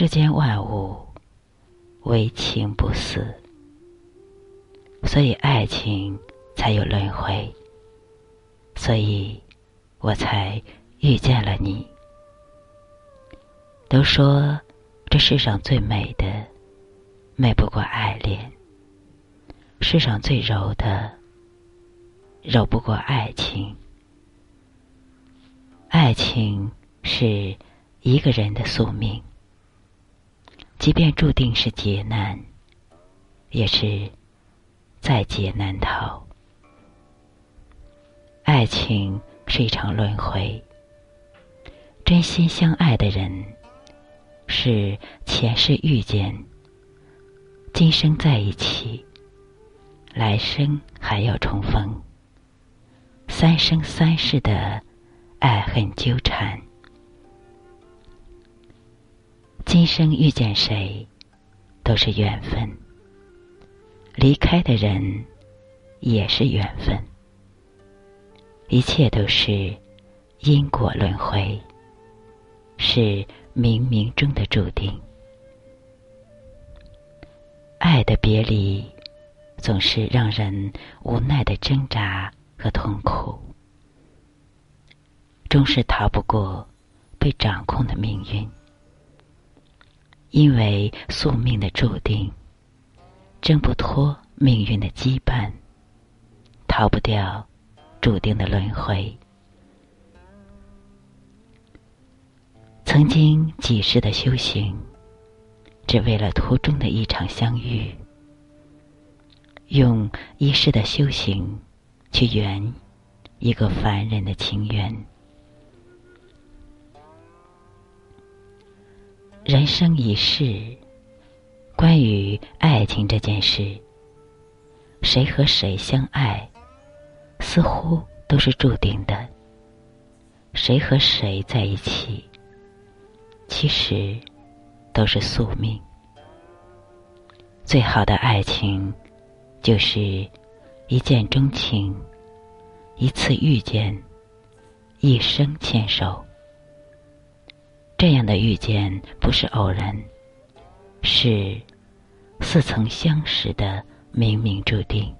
世间万物唯情不死，所以爱情才有轮回，所以我才遇见了你。都说这世上最美的，美不过爱恋；世上最柔的，柔不过爱情。爱情是一个人的宿命，即便注定是劫难，也是在劫难逃。爱情是一场轮回，真心相爱的人是前世遇见，今生在一起，来生还要重逢，三生三世的。爱恨纠缠，生遇见谁，都是缘分；离开的人，也是缘分。一切都是因果轮回，是冥冥中的注定。爱的别离，总是让人无奈的挣扎和痛苦。终是逃不过被掌控的命运，因为宿命的注定，挣不脱命运的羁绊，逃不掉注定的轮回。曾经几世的修行，只为了途中的一场相遇，用一世的修行去圆一个凡人的情缘。人生一世，关于爱情这件事，谁和谁相爱，似乎都是注定的；谁和谁在一起，其实都是宿命。最好的爱情，就是一见钟情，一次遇见，一生牵手。这样的遇见不是偶然，是似曾相识的冥冥注定，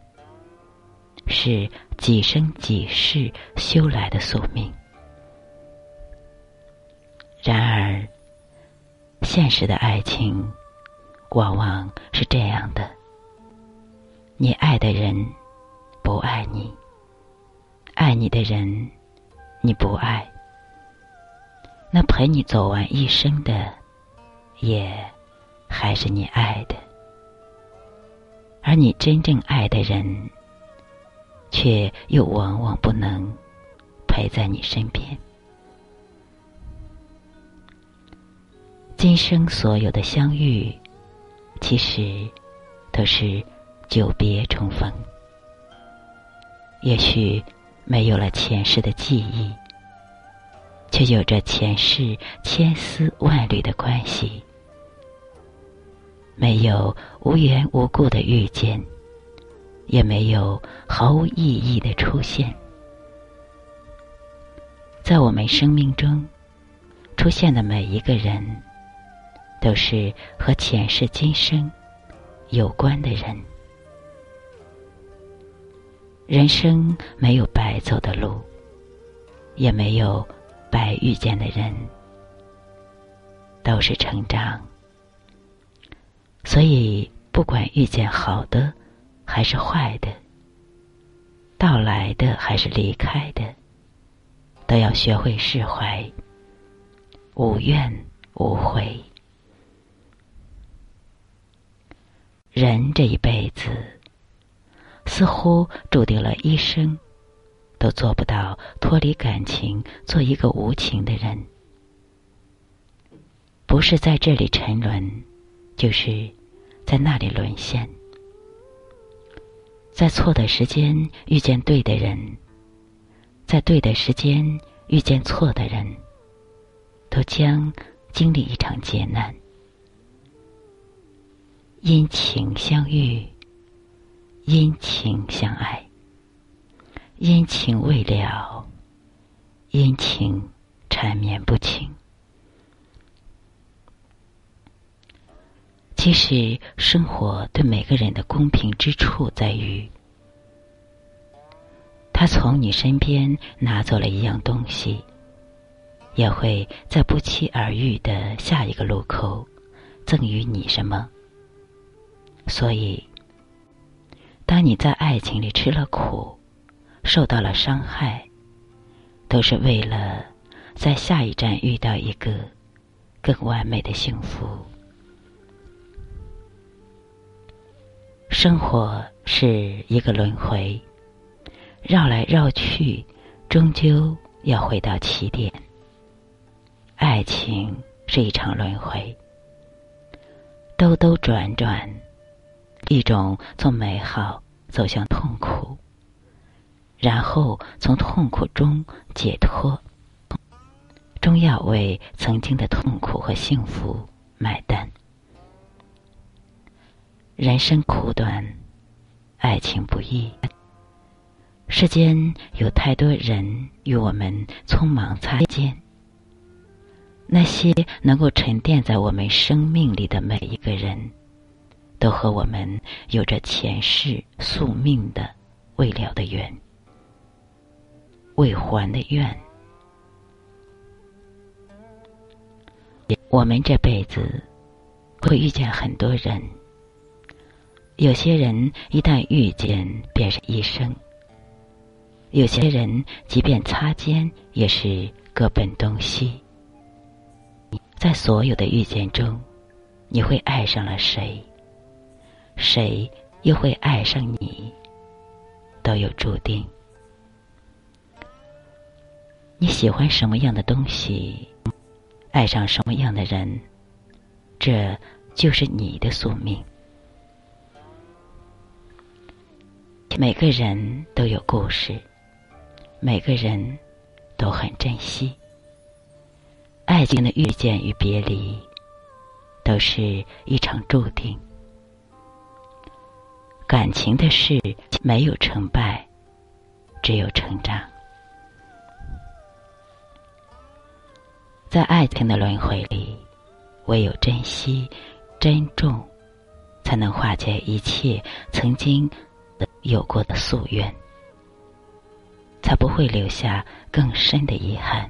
是几生几世修来的宿命。然而，现实的爱情往往是这样的：你爱的人不爱你，爱你的人你不爱。那陪你走完一生的，也还是你爱的；而你真正爱的人，却又往往不能陪在你身边。今生所有的相遇，其实都是久别重逢。也许没有了前世的记忆。却有着前世千丝万缕的关系，没有无缘无故的遇见，也没有毫无意义的出现。在我们生命中出现的每一个人，都是和前世今生有关的人。人生没有白走的路，也没有。白遇见的人，都是成长。所以，不管遇见好的还是坏的，到来的还是离开的，都要学会释怀，无怨无悔。人这一辈子，似乎注定了一生。都做不到脱离感情，做一个无情的人。不是在这里沉沦，就是在那里沦陷。在错的时间遇见对的人，在对的时间遇见错的人，都将经历一场劫难。因情相遇，因情相爱。阴晴未了，阴晴缠绵不清。其实，生活对每个人的公平之处在于，他从你身边拿走了一样东西，也会在不期而遇的下一个路口赠予你什么。所以，当你在爱情里吃了苦，受到了伤害，都是为了在下一站遇到一个更完美的幸福。生活是一个轮回，绕来绕去，终究要回到起点。爱情是一场轮回，兜兜转转，一种从美好走向痛苦，然后从痛苦中解脱，终要为曾经的痛苦和幸福买单。人生苦短，爱情不易。世间有太多人与我们匆忙擦肩，那些能够沉淀在我们生命里的每一个人，都和我们有着前世宿命的未了的缘，未还的愿。我们这辈子会遇见很多人。有些人一旦遇见便是一生，有些人即便擦肩也是各奔东西。在所有的遇见中，你会爱上了谁？谁又会爱上你？都有注定。你喜欢什么样的东西，爱上什么样的人，这就是你的宿命。每个人都有故事，每个人都很珍惜。爱情的遇见与别离，都是一场注定。感情的事没有成败，只有成长。在爱情的轮回里，唯有珍惜、珍重，才能化解一切曾经。有过的夙愿，才不会留下更深的遗憾。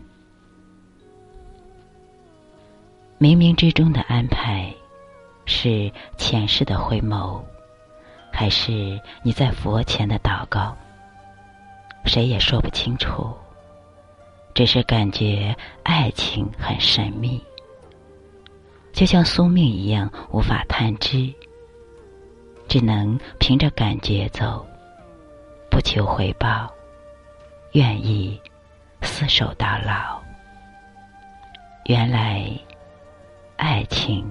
冥冥之中的安排，是前世的回眸，还是你在佛前的祷告？谁也说不清楚。只是感觉爱情很神秘，就像宿命一样，无法探知。只能凭着感觉走，不求回报，愿意厮守到老。原来，爱情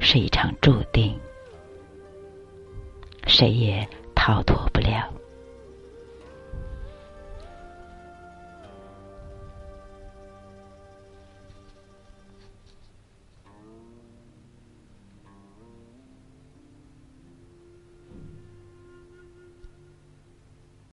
是一场注定，谁也逃脱不了。